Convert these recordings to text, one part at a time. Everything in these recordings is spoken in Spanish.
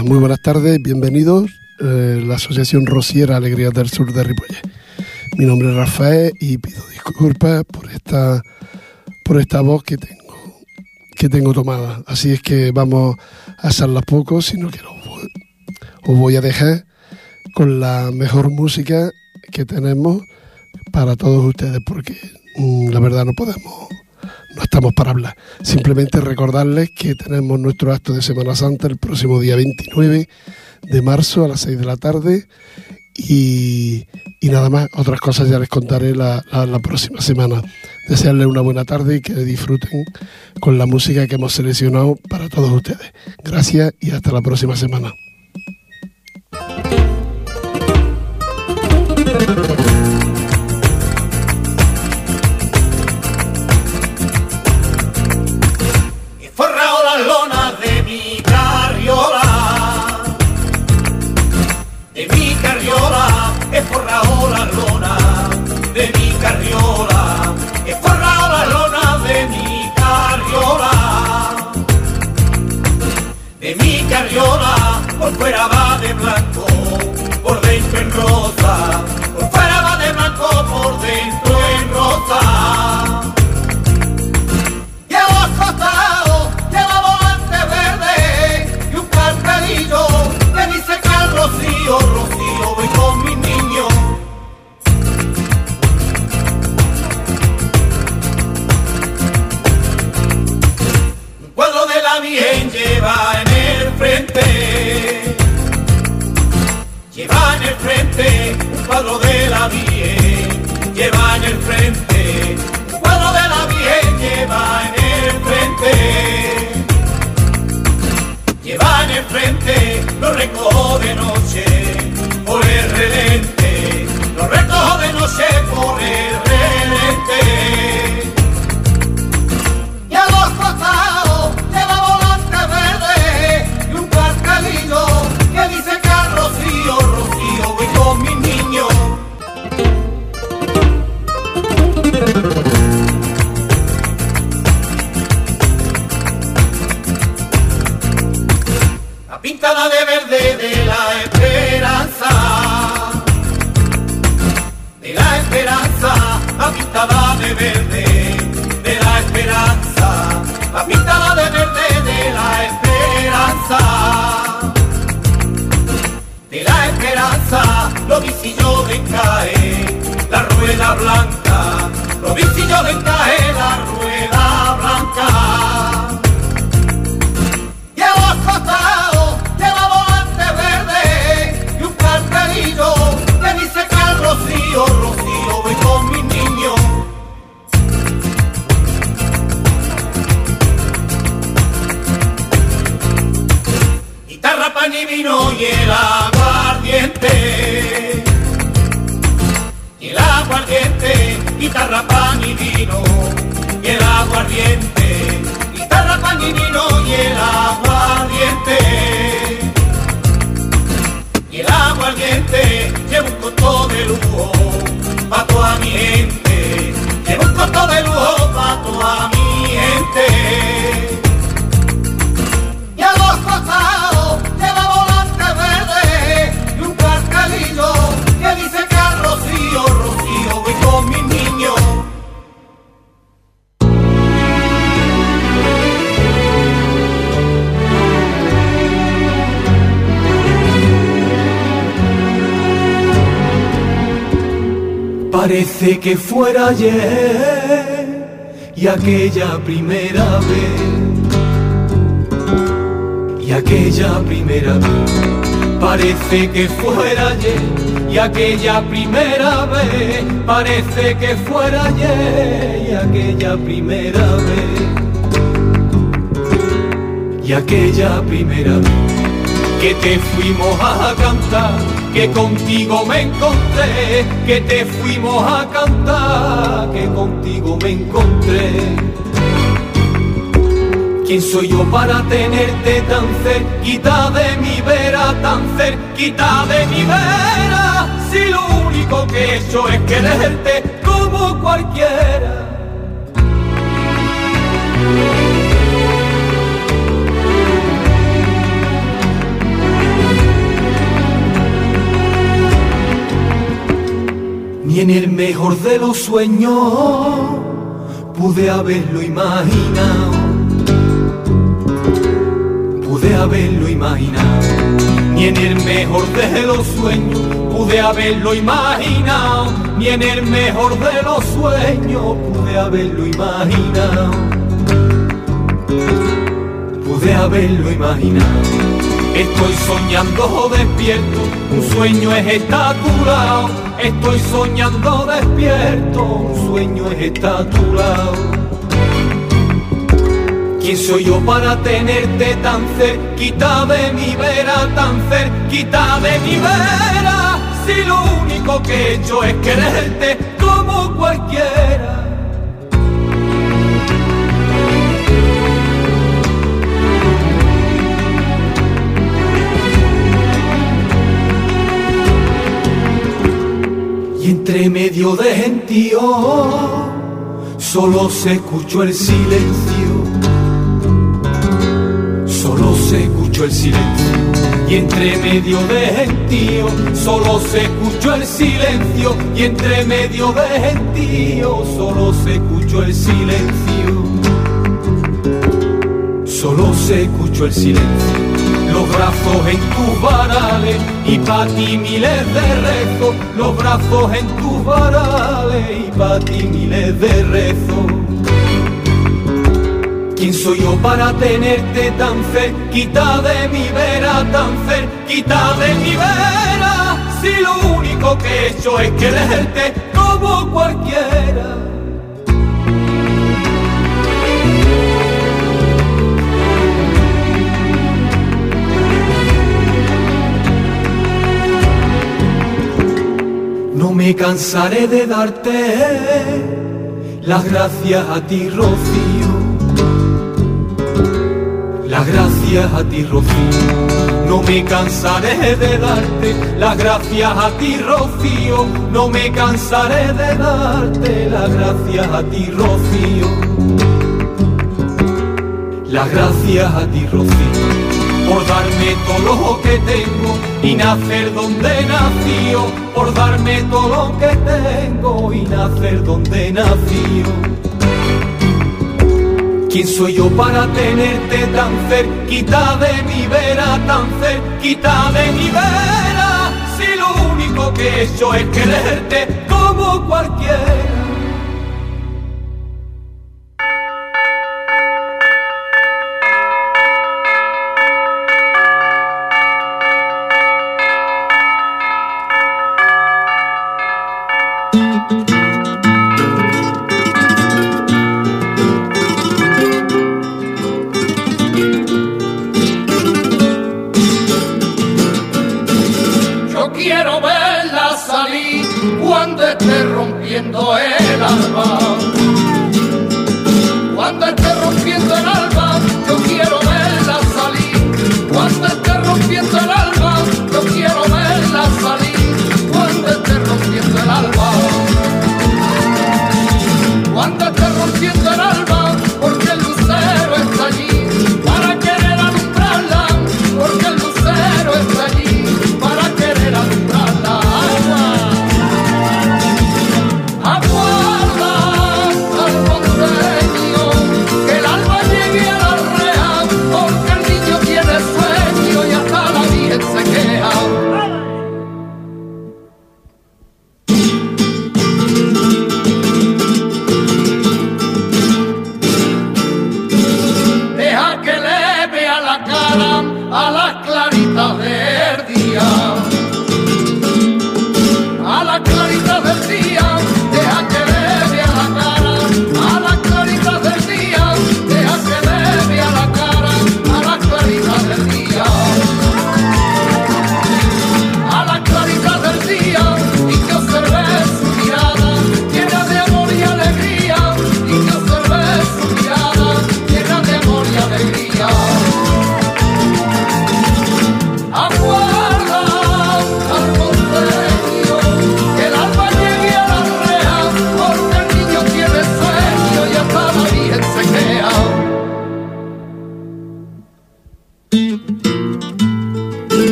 Muy buenas tardes, bienvenidos a eh, la Asociación Rociera Alegría del Sur de Ripollet. Mi nombre es Rafael y pido disculpas por esta, por esta voz que tengo, que tengo tomada. Así es que vamos a hacerla poco, sino que os voy a dejar con la mejor música que tenemos para todos ustedes, porque mm, la verdad no podemos no estamos para hablar. Simplemente recordarles que tenemos nuestro acto de Semana Santa el próximo día 29 de marzo a las 6 de la tarde y, nada más, otras cosas ya les contaré la, la, próxima semana. Desearles una buena tarde y que disfruten con la música que hemos seleccionado para todos ustedes. Gracias y hasta la próxima semana. Que fuera ayer y aquella primera vez. Y aquella primera vez. Parece que fuera ayer y aquella primera vez, parece que fuera ayer y aquella primera vez. Y aquella primera vez que te fuimos a cantar, que contigo me encontré, que te fuimos a cantar, que contigo me encontré. ¿Quién soy yo para tenerte tan cerquita de mi vera, tan cerquita de mi vera? Si lo único que he hecho es quererte como cualquiera. Ni en el mejor de los sueños pude haberlo imaginado. Pude haberlo imaginado, ni en el mejor de los sueños pude haberlo imaginado, ni en el mejor de los sueños pude haberlo imaginado. Pude haberlo imaginado. Estoy soñando despierto, un sueño es estaturado. Estoy soñando despierto, un sueño es estaturado. ¿Quién soy yo para tenerte tan cerquita de mi vera, tan cerquita de mi vera? Si lo único que he hecho es quererte como cualquiera. Y entre medio de gentío solo se escuchó el silencio. Solo se escuchó el silencio. Y entre medio de gentío solo se escuchó el silencio. Y entre medio de gentío solo se escuchó el silencio. Solo se escuchó el silencio los brazos en tus varales y pa' ti miles de rezos, los brazos en tus varales y pa' ti miles de rezos. ¿Quién soy yo para tenerte tan cerquita de mi vera, tan cerquita de mi vera? Si lo único que he hecho es quererte como cualquiera. No me cansaré de darte las gracias a ti, Rocío. Las gracias a ti, Rocío. No me cansaré de darte las gracias a ti, Rocío. No me cansaré de darte las gracias a ti, Rocío. Las gracias a ti, Rocío por darme todo lo que tengo y nacer donde nació, por darme todo lo que tengo y nacer donde nació. ¿Quién soy yo para tenerte tan cerquita de mi vera, tan cerquita de mi vera? Si lo único que he hecho es quererte como cualquiera.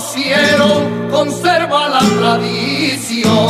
cielo, conserva la tradición.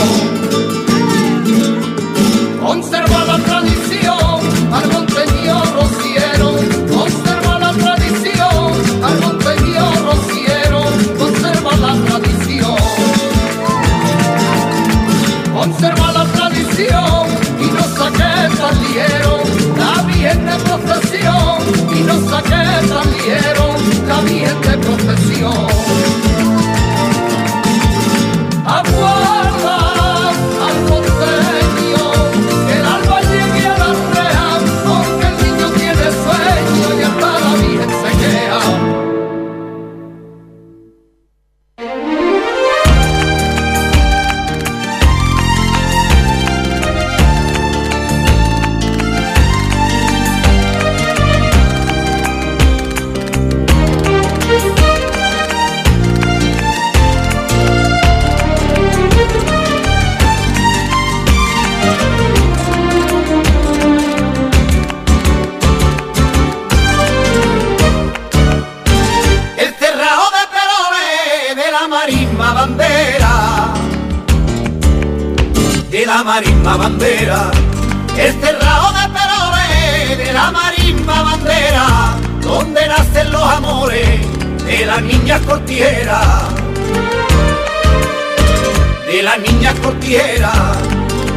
las cordilleras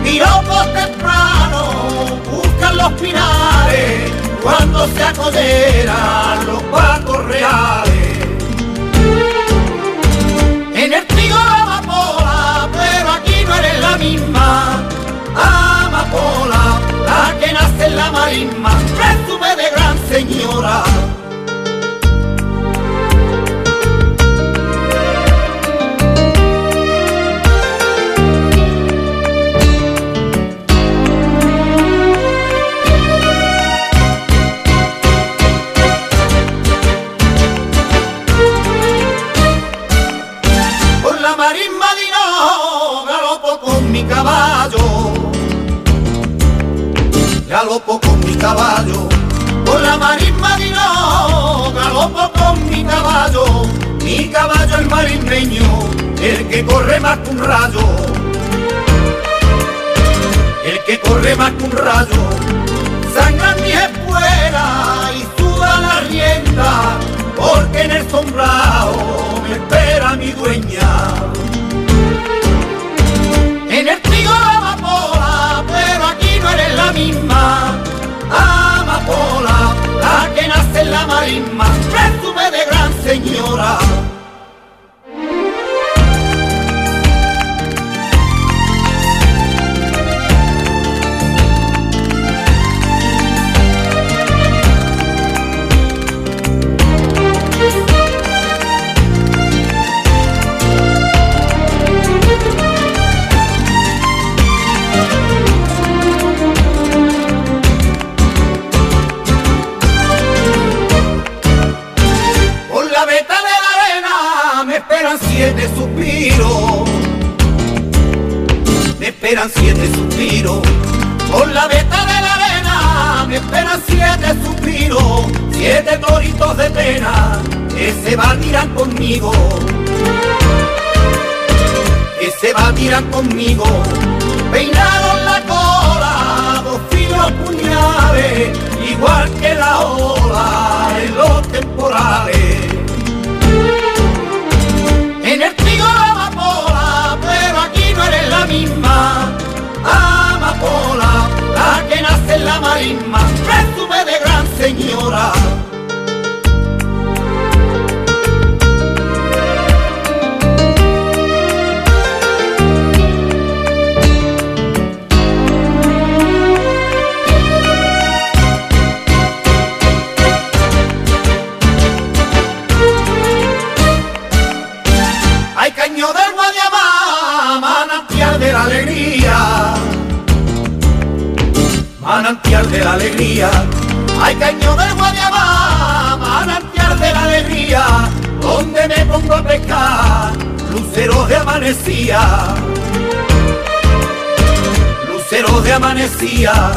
y por temprano buscan los pinares cuando se acoderan los pacos reales. En el trigo la amapola, pero aquí no eres la misma amapola, la que nace en la marisma. caballo, por la marisma de no, galopo con mi caballo, mi caballo el marismeño, el que corre más que un rayo, el que corre más que un rayo, Sangra mis espuelas y suba la rienda, porque en el sombrao me espera mi dueña. En el trigo la vapola, pero aquí no eres la misma. la marisma, presume de gran señora. amanecía, lucero de amanecía,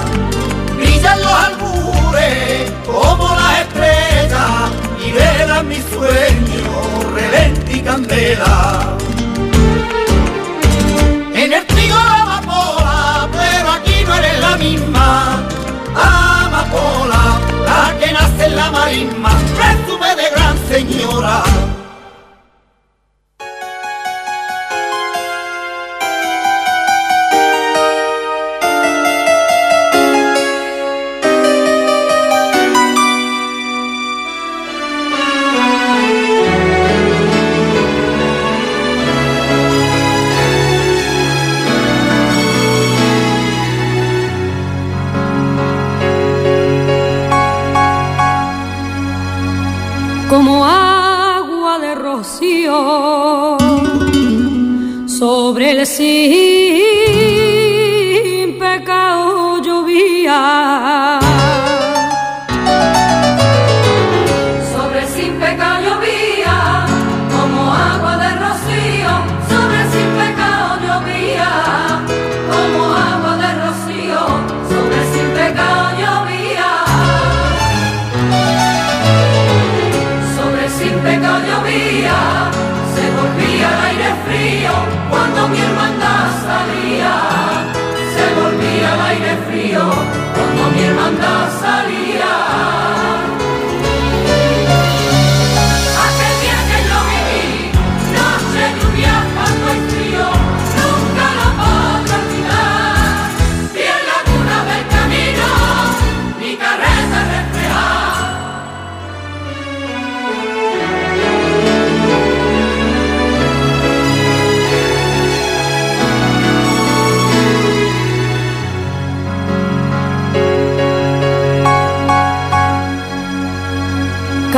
brillan los albures como las estrellas y velan mis sueños, relente y candela. En el trigo la amapola, pero aquí no eres la misma, amapola, la que nace en la marisma, presume de gran señora.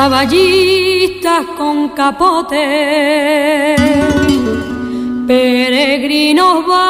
caballistas con capote, peregrinos.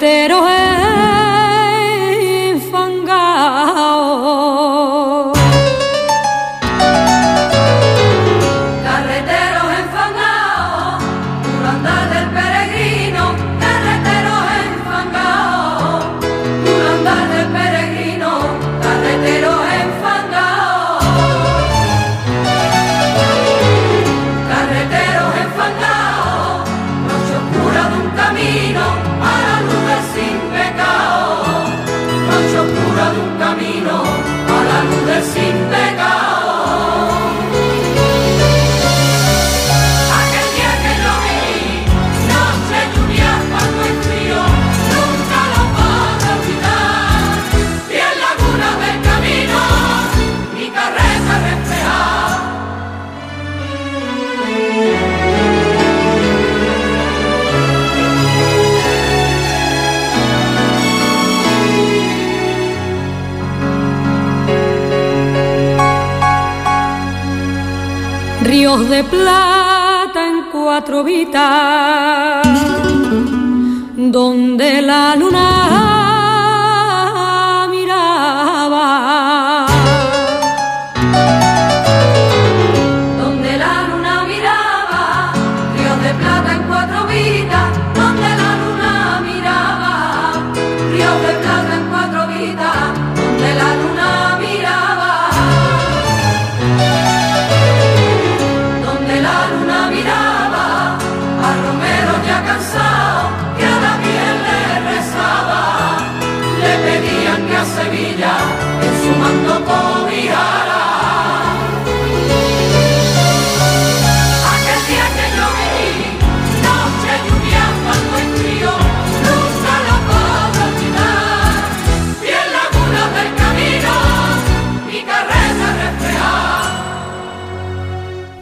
entero ríos de plata en cuatro vitas, donde la luna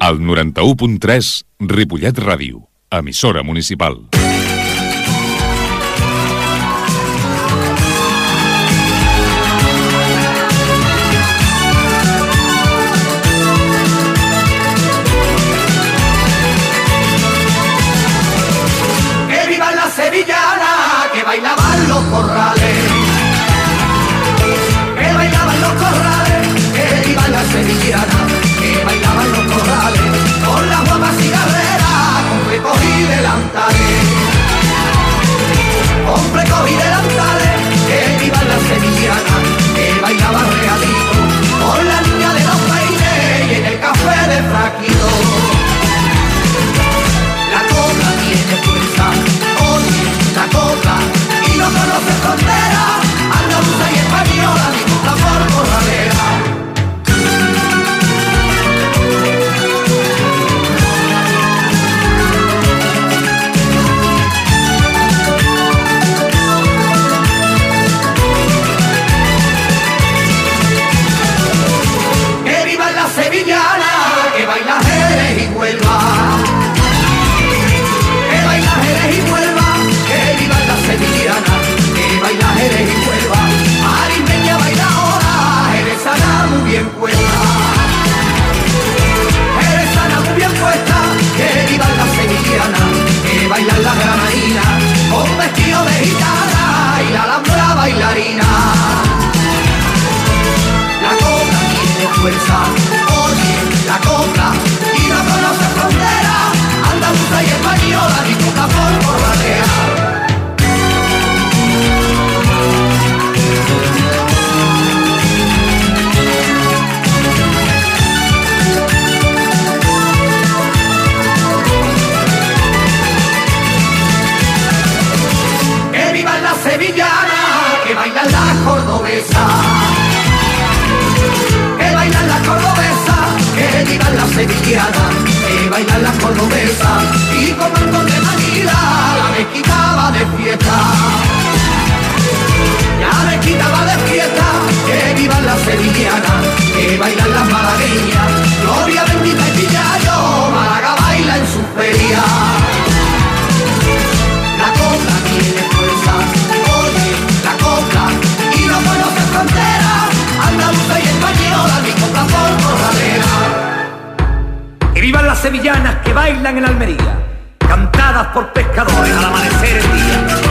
al 91.3 Ripollet Ràdio, emissora municipal. baila la cordobesa. Que baila la cordobesa, que viva la sevillana. Que baila la cordobesa y con mangos de Manila la mexicana de fiesta. La mezquita va de fiesta, que viva la sevillana, que bailan las malagueñas, gloria bendita y pillayo, Málaga baila en su feria. sevillanas que bailan en Almería, cantadas por pescadores al amanecer el día.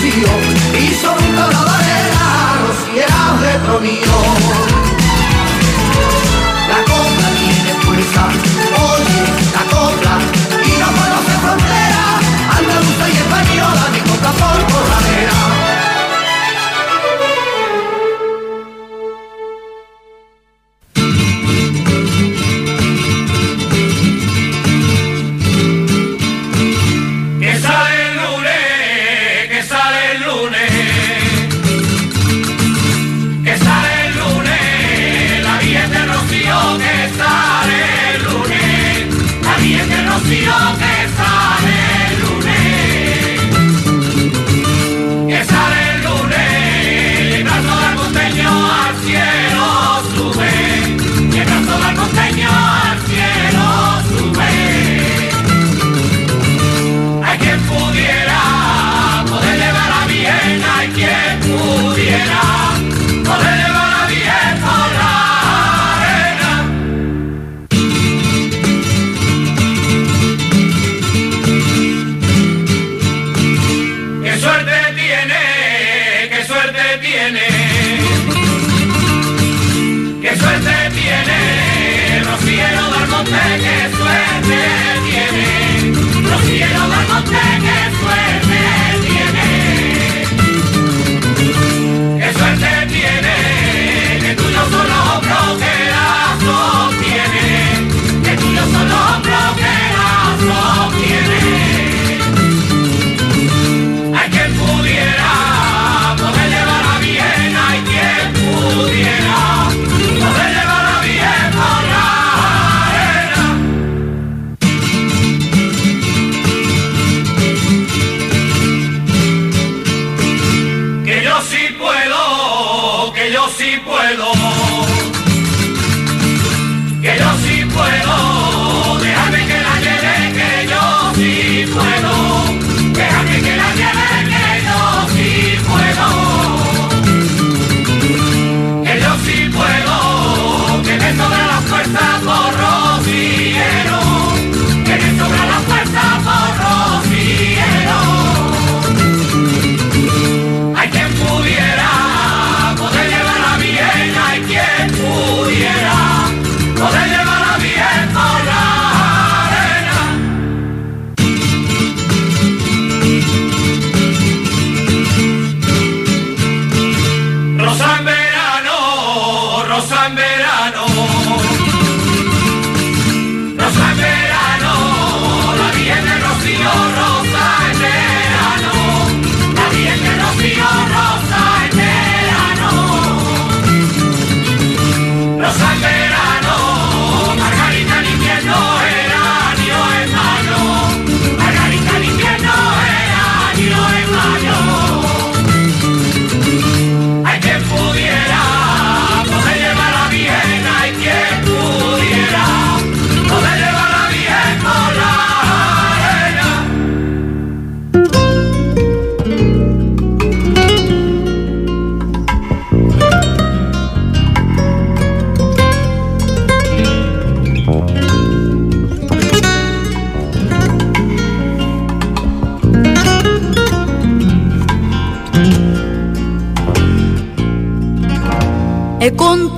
vacío y son toda varela rocieras dentro mío. La compra tiene fuerza.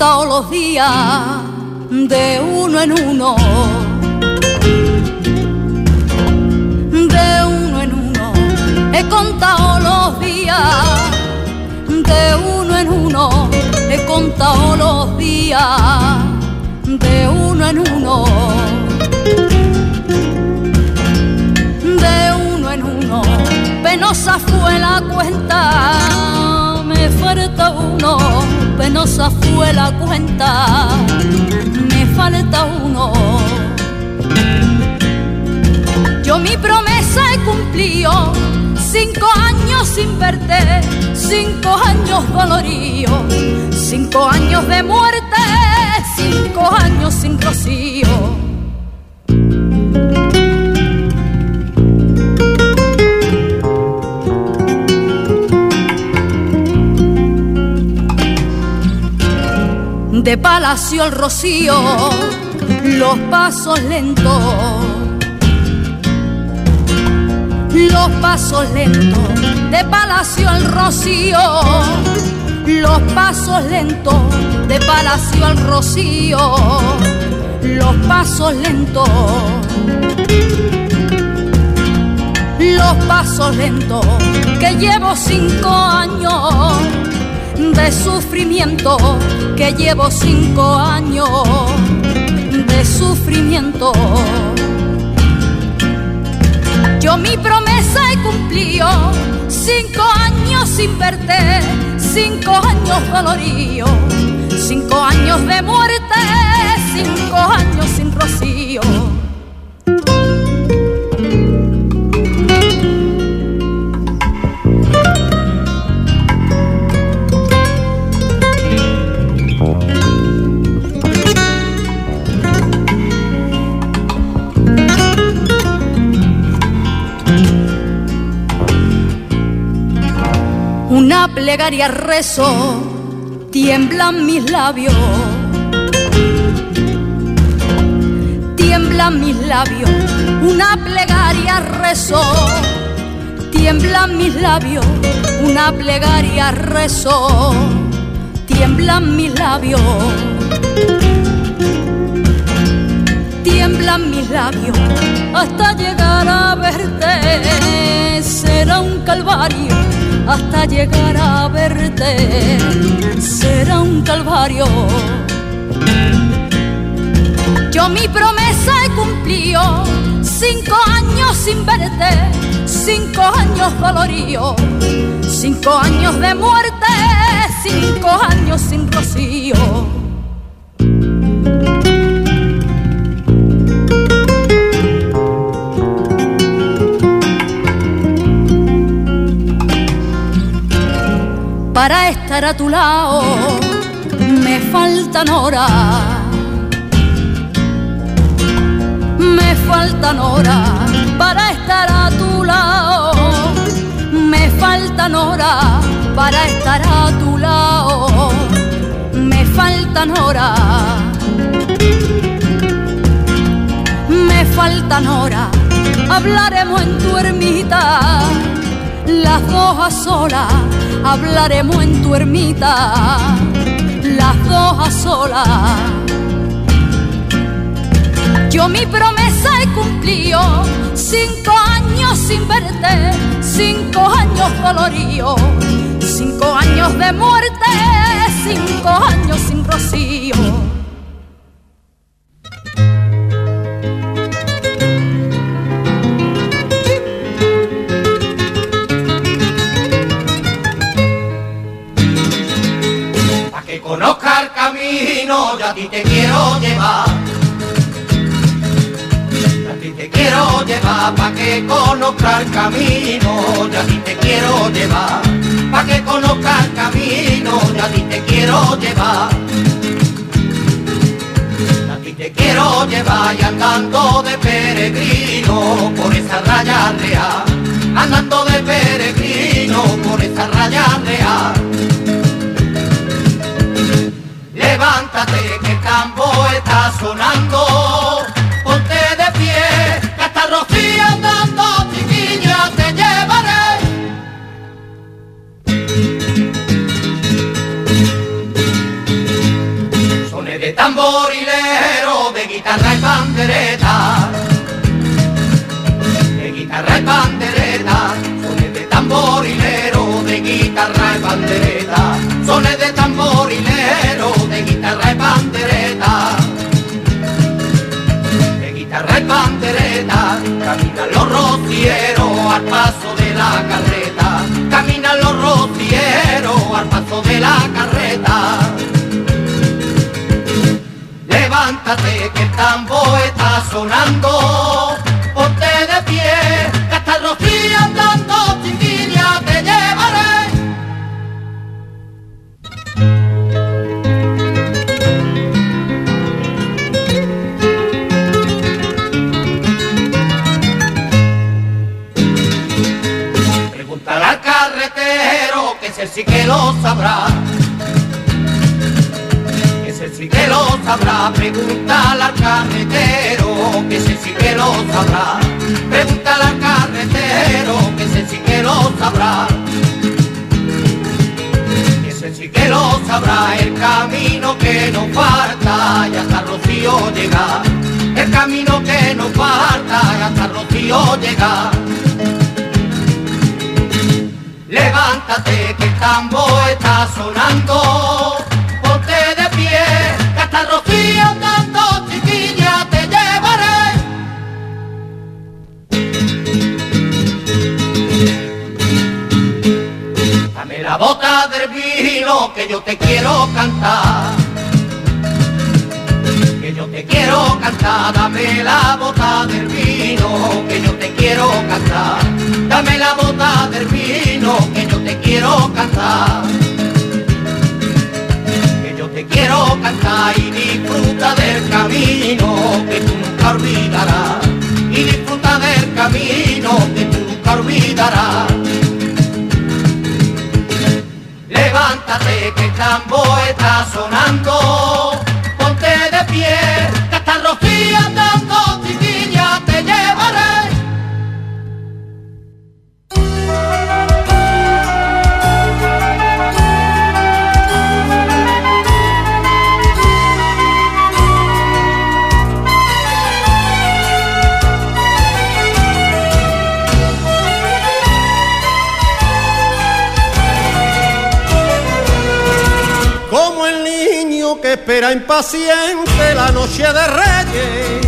Contado los días de uno en uno, de uno en uno. He contado los días de uno en uno. He contado los días de uno en uno. De uno en uno. Penosa fue la cuenta, falta uno. Penosa fue la cuenta, me falta uno. Yo mi promesa he cumplido, cinco años sin verte, cinco años dolorío, cinco años de muerte, cinco años sin rocío. De palacio al rocío, los pasos lentos los pasos lentos de palacio al rocío, los pasos lentos de palacio al rocío, los pasos lentos, los pasos lentos que llevo cinco años de sufrimiento, que llevo cinco años de sufrimiento. Yo mi promesa he cumplido, cinco años sin verte, cinco años dolorío, cinco años de muerte, cinco años sin rocío. Plegaria rezo, tiemblan mis labios. Tiemblan mis labios, una plegaria rezo. Tiemblan mis labios, una plegaria rezo. Tiemblan mis labios. Tiemblan mis labios hasta llegar a verte. Será un calvario hasta llegar a verte. Será un calvario. Yo mi promesa he cumplido, cinco años sin verte, cinco años dolorío, cinco años de muerte, cinco años sin rocío. Para estar a tu lado me faltan horas. Me faltan horas para estar a tu lado. Me faltan horas para estar a tu lado. Me faltan horas. Me faltan horas. Hablaremos en tu ermita. Las dos a solas. Hablaremos en tu ermita. Las dos a solas. Yo mi promesa he cumplido, cinco años sin verte, cinco años doloridos, cinco años de muerte, cinco años sin rocío. Camino, yo a ti te quiero llevar. A ti te quiero llevar, pa' que conozca el camino, yo a ti te quiero llevar. Pa' que conozca el camino, yo a ti te quiero llevar. A ti te quiero llevar y andando de peregrino por esa raya real. Andando de peregrino por esa raya real. Levántate que el tambor está sonando, al paso de la carreta, caminan los rocieros al paso de la carreta. Levántate que el tambor está sonando, ese sí que lo sabrá. Ese sí que lo sabrá. Pregúntale al carretero, que ese sí que lo sabrá. Pregúntale al carretero, que ese sí que lo sabrá. Ese sí que lo sabrá. El camino que nos falta y hasta Rocío llega. El camino que nos falta y hasta Rocío llega. Levántate que el tambor está sonando, ponte de pie, que hasta el rocío andando, chiquilla, te llevaré. Dame la bota del vino que yo te quiero cantar. Quiero cantar, dame la bota del vino, que yo te quiero cantar. Dame la bota del vino, que yo te quiero cantar. Que yo te quiero cantar y disfruta del camino que tú nunca olvidarás. Y disfruta del camino que tú nunca olvidarás. Levántate que el tambor está sonando, espera impaciente la noche de Reyes.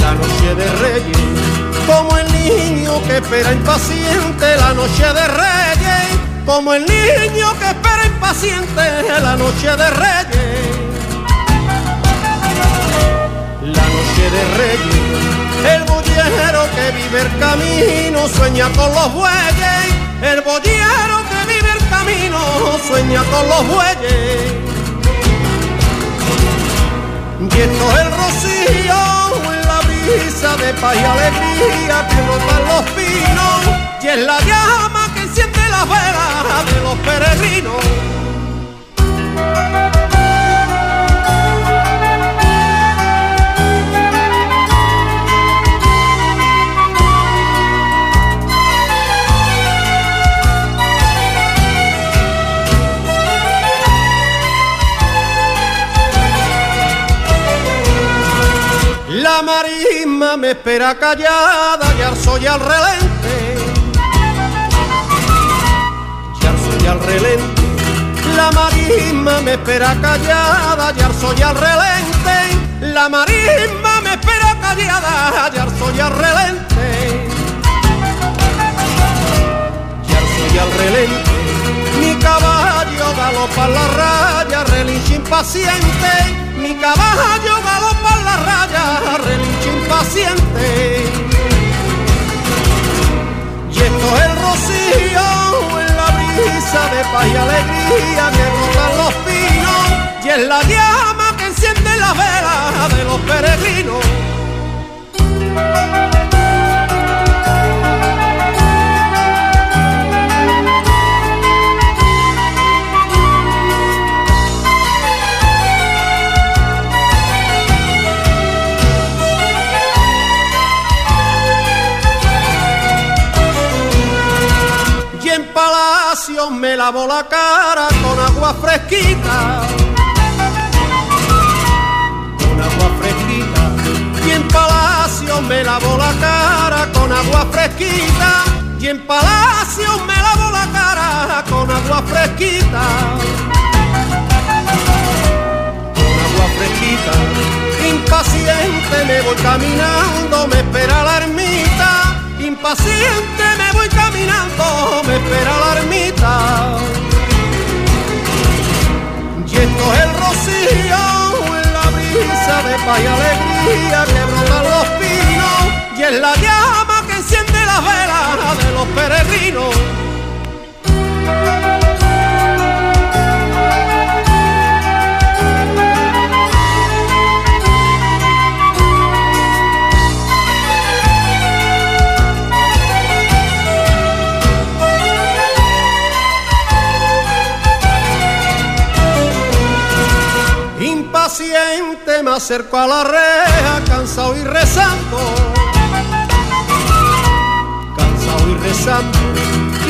La noche de Reyes, como el niño que espera impaciente la noche de Reyes, como el niño que espera impaciente la noche de Reyes. La noche de Reyes, el bollero que vive el camino sueña con los bueyes, el bollero camino sueña con los bueyes. Y esto es el rocío en la brisa de paz y alegría que rotan los pinos. Y es la llama que enciende las velas de los peregrinos. La marisma me espera callada y al soy al relente. Y al soy al relente. La marisma me espera callada y al soy al relente. La marisma me espera callada y al soy al relente. Y al soy al relente. Mi caballo galopa la raya, relincha impaciente. Mi caballo galopa en la raya, relincha impaciente. Y esto es el rocío en la brisa de paz alegría que rotan los pinos. Y es la llama que enciende la vela de los peregrinos. Me lavo la cara con agua fresquita. Con agua fresquita. Y en palacio me lavo la cara con agua fresquita. Y en palacio me lavo la cara con agua fresquita. Con agua fresquita. Impaciente me voy caminando, me espera la ermita. Impaciente me voy caminando, me espera la ermita. Y esto es el rocío en la brisa de paz y alegría que brotan los pinos. Y es la llama que enciende las velas de los peregrinos. Acerco a la reja, cansado y rezando. Cansado y rezando.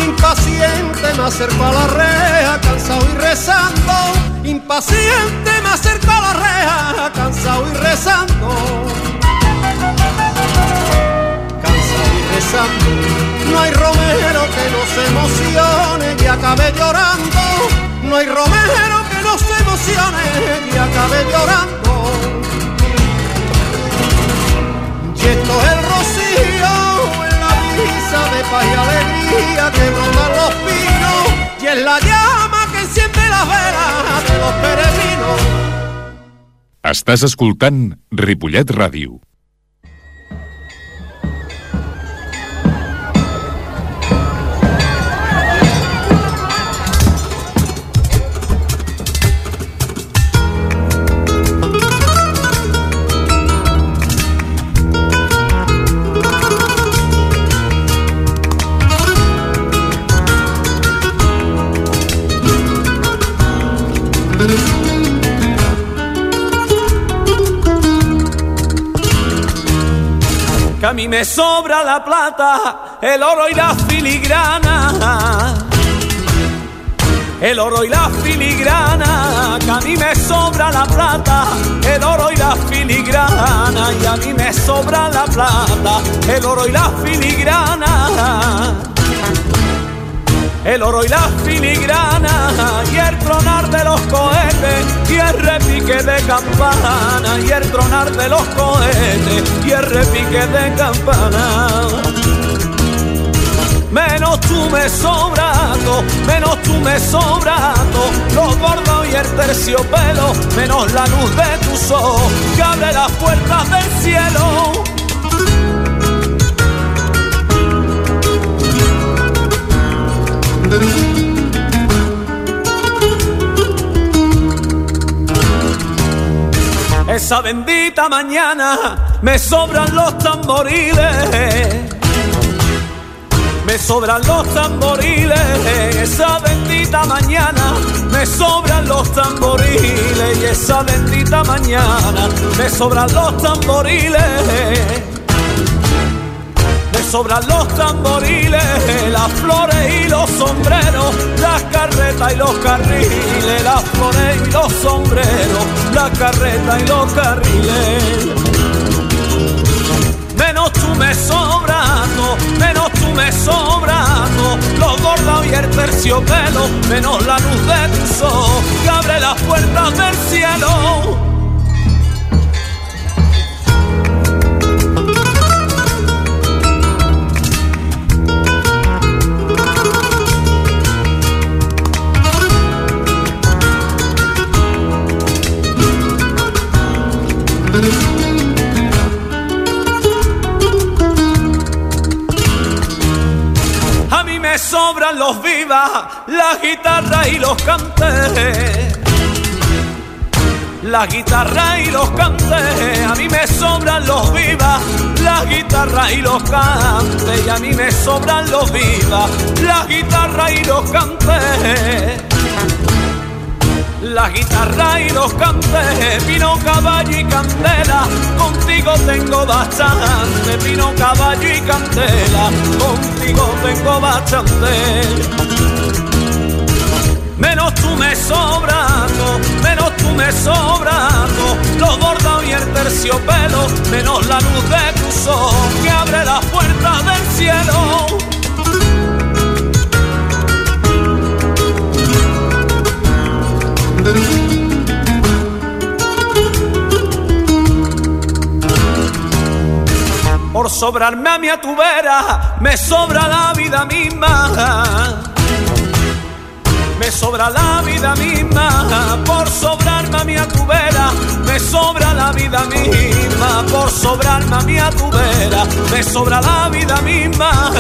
Impaciente me acerco a la reja, cansado y rezando. Impaciente me acerco a la reja, cansado y rezando. Cansado y rezando. No hay romero que no se emocione y acabe llorando. No hay romero que no se emocione y acabe llorando. Y esto es el rocío en la brisa de paz y alegría que brotan los pinos. Y es la llama que enciende las velas de los peregrinos. Estàs escoltant Ripollet Ràdio. A mí me sobra la plata, el oro y la filigrana. El oro y la filigrana, que a mí me sobra la plata, el oro y la filigrana, y a mí me sobra la plata, el oro y la filigrana. El oro y la filigrana y el tronar de los cohetes y el repique de campana y el tronar de los cohetes y el repique de campana. Menos tú me sobrato, menos tú me sobrato, los gordos y el terciopelo, menos la luz de tu sol que abre las puertas del cielo. Esa bendita mañana me sobran los tamboriles. Me sobran los tamboriles, esa bendita mañana, me sobran los tamboriles, y esa bendita mañana, me sobran los tamboriles sobran los tamboriles, las flores y los sombreros, las carretas y los carriles, las flores y los sombreros, la carreta y los carriles. Menos tú me sobrando, menos tú me sobrando, los bordados y el terciopelo, menos la luz de sol que abre las puertas del cielo. La guitarra y los cantes. La guitarra y los cantes, a mí me sobran los vivas, la guitarra y los cantes, y a mí me sobran los vivas, la guitarra y los cantes. La guitarra y los cantes, vino caballo y candela, contigo tengo bastante, vino caballo y candela, contigo tengo bastante. Menos tú me sobrando, menos tú me sobrando, los bordados y el terciopelo, menos la luz de tu sol que abre las puertas del cielo. Por sobrarme a mi a tu vera, me sobra la vida misma. Me sobra la vida misma, por sobrarme a mi a tu vera, me sobra la vida misma, por sobrarme a mi a tu vera, me sobra la vida misma.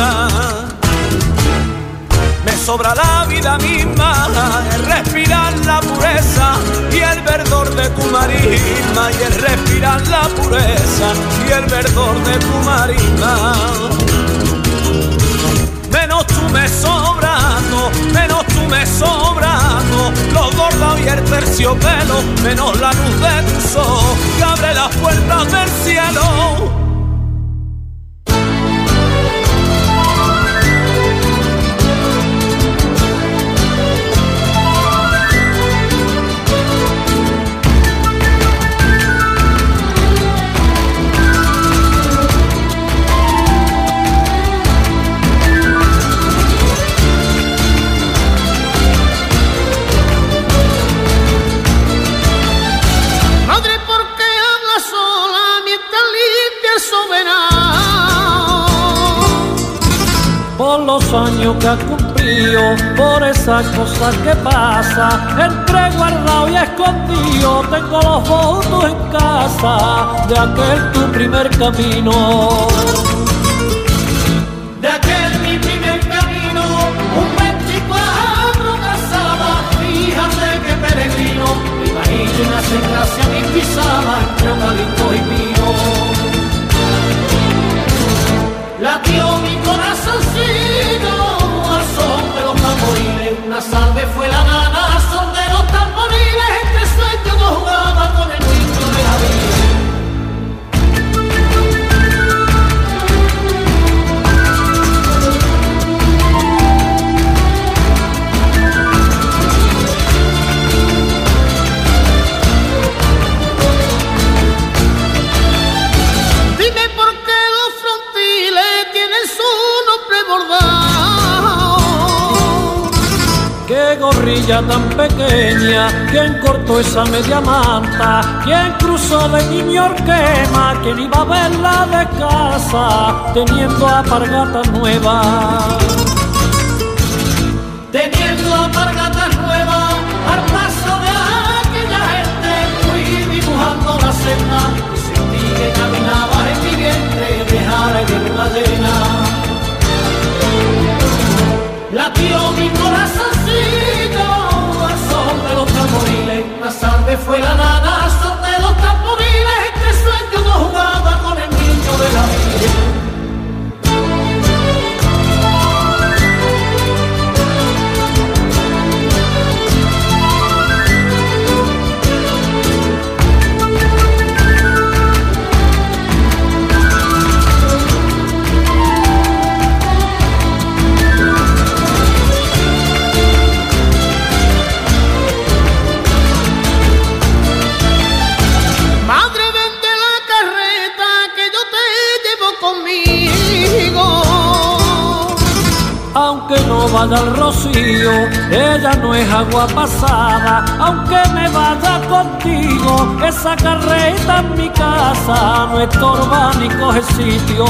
Me sobra la vida misma, el respirar la pureza y el verdor de tu marisma, y el respirar la pureza y el verdor de tu marisma. Me sobrando, menos tú me sobrando, los bordados y el terciopelo, menos la luz de tu sol que abre las puertas del cielo. Los años que ha cumplido, por esas cosas que pasa, entre guardado y escondido, tengo los votos en casa de aquel tu primer camino. De aquel mi primer camino, un 24 casaba, fíjate que peregrino, imagina sin gracia mi pisada entre eucalipto y pino. Latió mi quien cortó esa media manta, quien cruzó de niño Orquema, quien iba a verla de casa, teniendo apargata nueva. Teniendo alpargatas nuevas al paso de aquella gente, fui dibujando la senda y sentí que caminaba en mi vientre, dejara de la arena. Latió mi corazoncito tarde fue la nada no vaya al rocío, ella no es agua pasada, aunque me vaya contigo, esa carreta en mi casa no estorba ni coge sitio.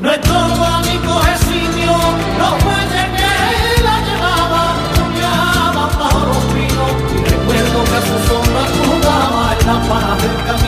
No estorba ni coge sitio, los bueyes que la llevaba, caminaban bajo los pinos, y recuerdo que a su sombra jugaba en las paras del camino.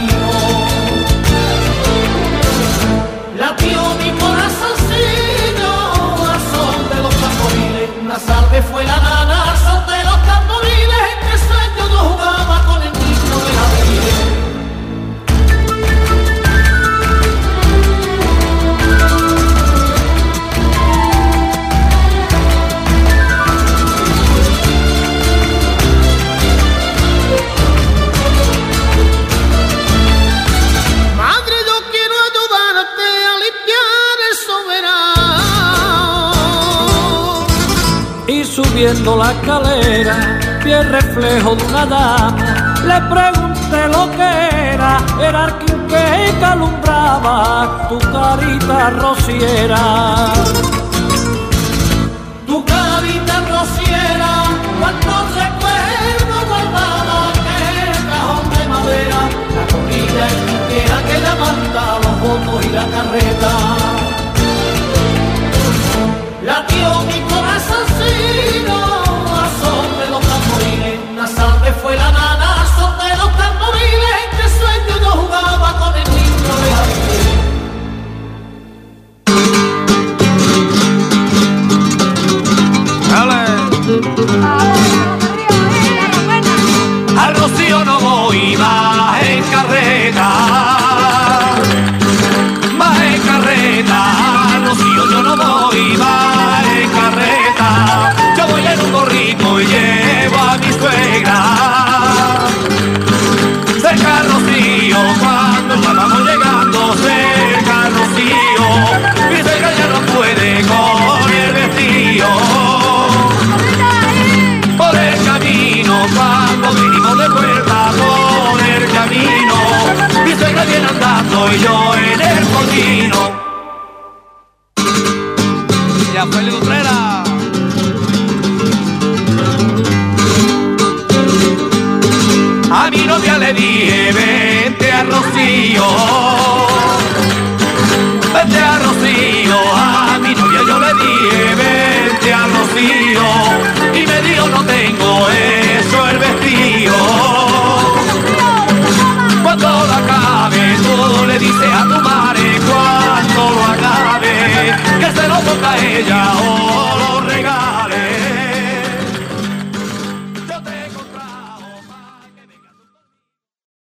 Subiendo la escalera, vi el reflejo de una dama. Le pregunté lo que era, era el que alumbraba tu carita rociera. Tu carita rociera, cuántos recuerdos guardaba aquel cajón de madera, la comida entera que la manta, los votos y la carreta. Latió mi